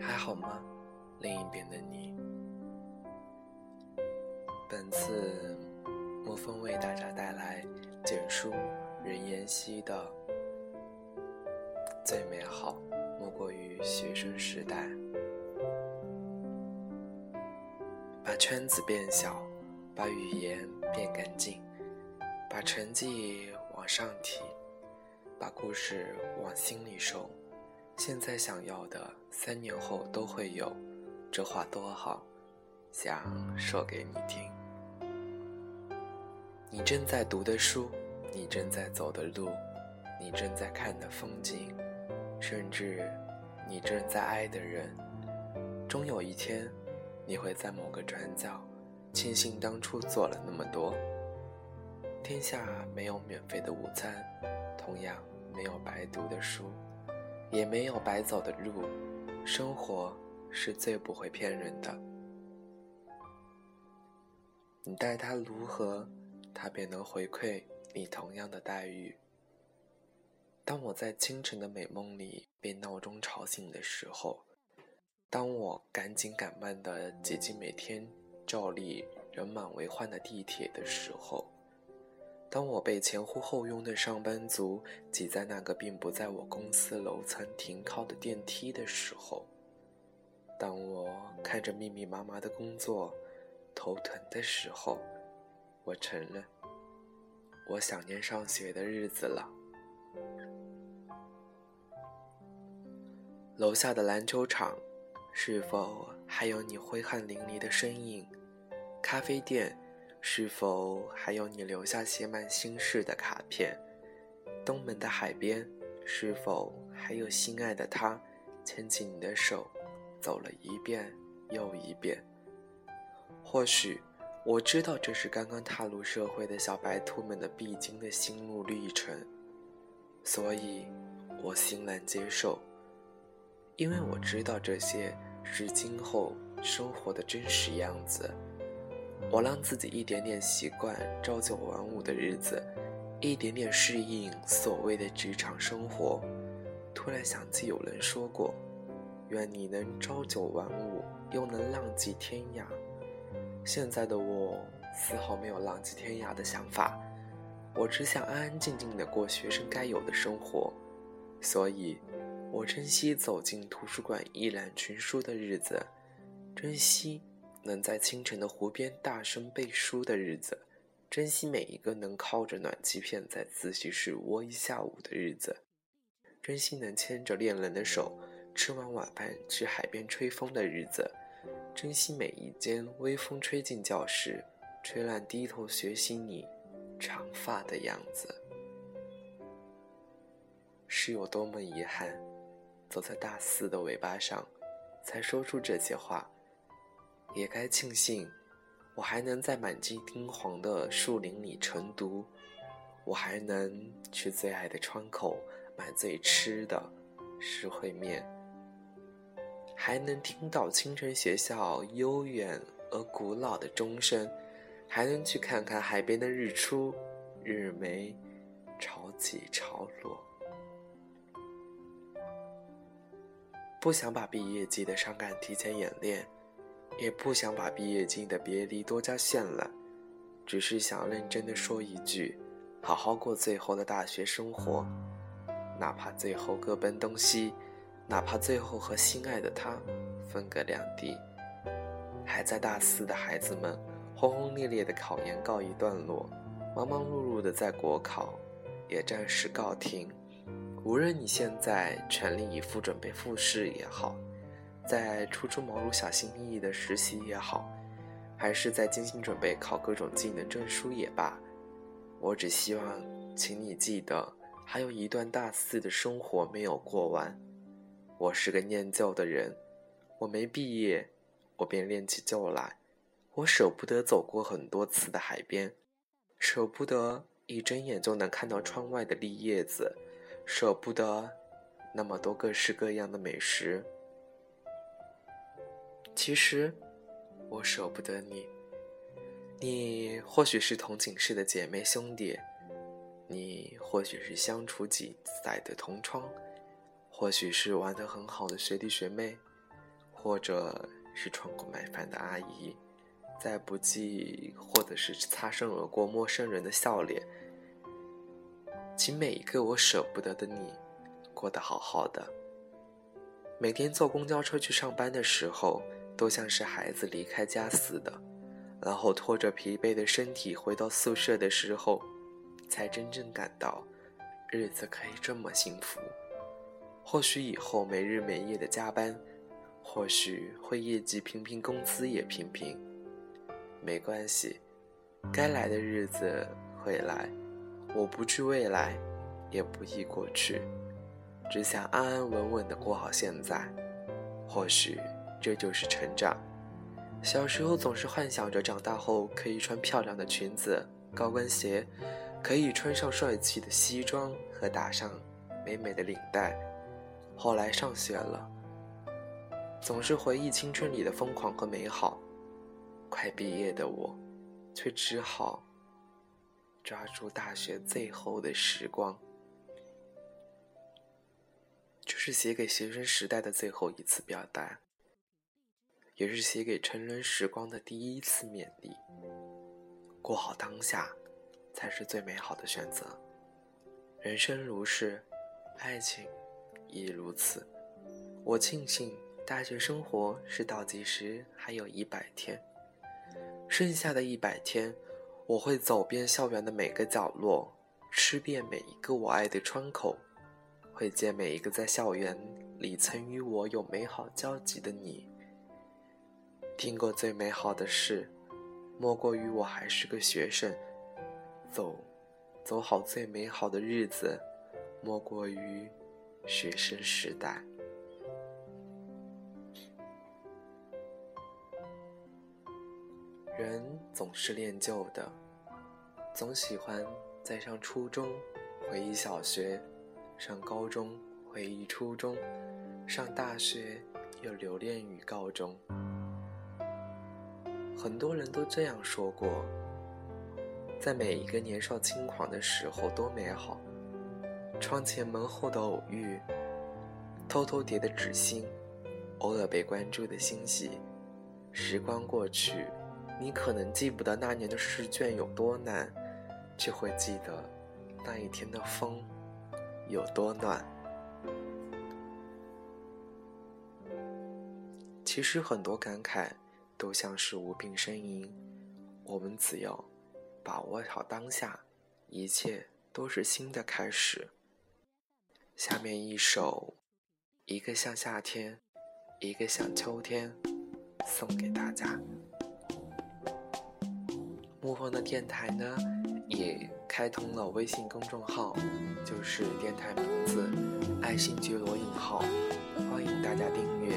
还好吗？另一边的你。本次莫风为大家带来简书任妍希的《最美好莫过于学生时代》。把圈子变小，把语言变干净，把成绩往上提，把故事往心里收。现在想要的，三年后都会有。这话多好，想说给你听。你正在读的书，你正在走的路，你正在看的风景，甚至你正在爱的人，终有一天，你会在某个转角，庆幸当初做了那么多。天下没有免费的午餐，同样没有白读的书。也没有白走的路，生活是最不会骗人的。你待他如何，他便能回馈你同样的待遇。当我在清晨的美梦里被闹钟吵醒的时候，当我赶紧赶慢的挤进每天照例人满为患的地铁的时候。当我被前呼后拥的上班族挤在那个并不在我公司楼层停靠的电梯的时候，当我看着密密麻麻的工作头疼的时候，我承认，我想念上学的日子了。楼下的篮球场，是否还有你挥汗淋漓的身影？咖啡店。是否还有你留下写满心事的卡片？东门的海边，是否还有心爱的他，牵起你的手，走了一遍又一遍？或许，我知道这是刚刚踏入社会的小白兔们的必经的心路历程，所以，我欣然接受，因为我知道这些是今后生活的真实样子。我让自己一点点习惯朝九晚五的日子，一点点适应所谓的职场生活。突然想起有人说过：“愿你能朝九晚五，又能浪迹天涯。”现在的我丝毫没有浪迹天涯的想法，我只想安安静静的过学生该有的生活。所以，我珍惜走进图书馆一览群书的日子，珍惜。能在清晨的湖边大声背书的日子，珍惜每一个能靠着暖气片在自习室窝一下午的日子，珍惜能牵着恋人的手吃完晚饭去海边吹风的日子，珍惜每一间微风吹进教室，吹乱低头学习你长发的样子。是有多么遗憾，走在大四的尾巴上，才说出这些话。也该庆幸，我还能在满地金黄的树林里晨读，我还能去最爱的窗口买最吃的石烩面，还能听到清晨学校悠远而古老的钟声，还能去看看海边的日出、日没、潮起潮落。不想把毕业季的伤感提前演练。也不想把毕业季的别离多加渲染，只是想认真的说一句：好好过最后的大学生活，哪怕最后各奔东西，哪怕最后和心爱的他分隔两地。还在大四的孩子们，轰轰烈烈的考研告一段落，忙忙碌碌的在国考也暂时告停。无论你现在全力以赴准备复试也好。在初出茅庐、小心翼翼的实习也好，还是在精心准备考各种技能证书也罢，我只希望，请你记得，还有一段大四的生活没有过完。我是个念旧的人，我没毕业，我便恋起旧来。我舍不得走过很多次的海边，舍不得一睁眼就能看到窗外的绿叶子，舍不得那么多各式各样的美食。其实，我舍不得你。你或许是同寝室的姐妹兄弟，你或许是相处几载的同窗，或许是玩得很好的学弟学妹，或者是穿过买饭的阿姨。再不济，或者是擦身而过陌生人的笑脸，请每一个我舍不得的你，过得好好的。每天坐公交车去上班的时候，都像是孩子离开家似的，然后拖着疲惫的身体回到宿舍的时候，才真正感到日子可以这么幸福。或许以后没日没夜的加班，或许会业绩平平，工资也平平。没关系，该来的日子会来。我不惧未来，也不忆过去，只想安安稳稳的过好现在。或许这就是成长。小时候总是幻想着长大后可以穿漂亮的裙子、高跟鞋，可以穿上帅气的西装和打上美美的领带。后来上学了，总是回忆青春里的疯狂和美好。快毕业的我，却只好抓住大学最后的时光，就是写给学生时代的最后一次表达，也是写给成人时光的第一次勉励。过好当下，才是最美好的选择。人生如是，爱情亦如此。我庆幸大学生活是倒计时还有一百天。剩下的一百天，我会走遍校园的每个角落，吃遍每一个我爱的窗口，会见每一个在校园里曾与我有美好交集的你。听过最美好的事，莫过于我还是个学生。走，走好最美好的日子，莫过于学生时代。人总是恋旧的，总喜欢在上初中回忆小学，上高中回忆初中，上大学又留恋于高中。很多人都这样说过，在每一个年少轻狂的时候多美好，窗前门后的偶遇，偷偷叠的纸心，偶尔被关注的欣喜，时光过去。你可能记不得那年的试卷有多难，却会记得那一天的风有多暖。其实很多感慨都像是无病呻吟，我们只要把握好当下，一切都是新的开始。下面一首《一个像夏天，一个像秋天》，送给大家。沐风的电台呢，也开通了微信公众号，就是电台名字“爱新觉罗引号”，欢迎大家订阅。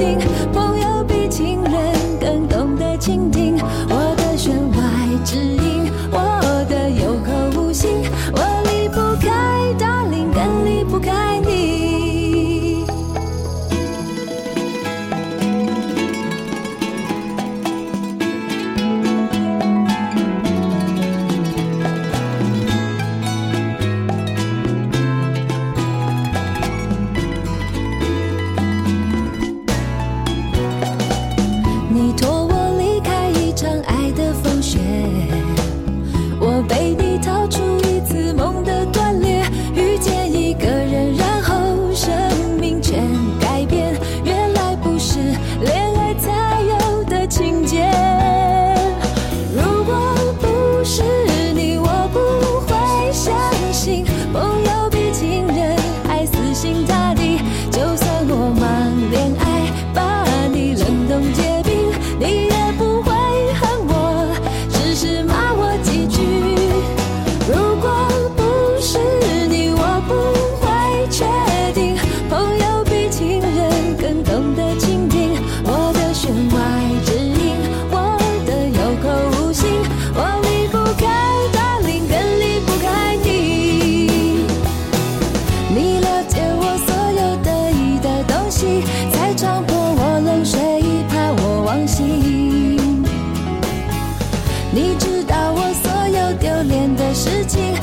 心你知道我所有丢脸的事情